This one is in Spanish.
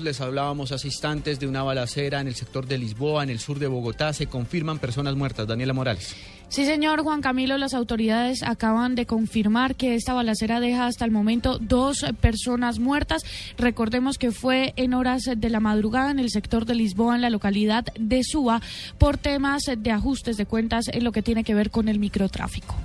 Les hablábamos hace instantes de una balacera en el sector de Lisboa, en el sur de Bogotá. Se confirman personas muertas. Daniela Morales. Sí, señor Juan Camilo, las autoridades acaban de confirmar que esta balacera deja hasta el momento dos personas muertas. Recordemos que fue en horas de la madrugada en el sector de Lisboa, en la localidad de Suba, por temas de ajustes de cuentas en lo que tiene que ver con el microtráfico.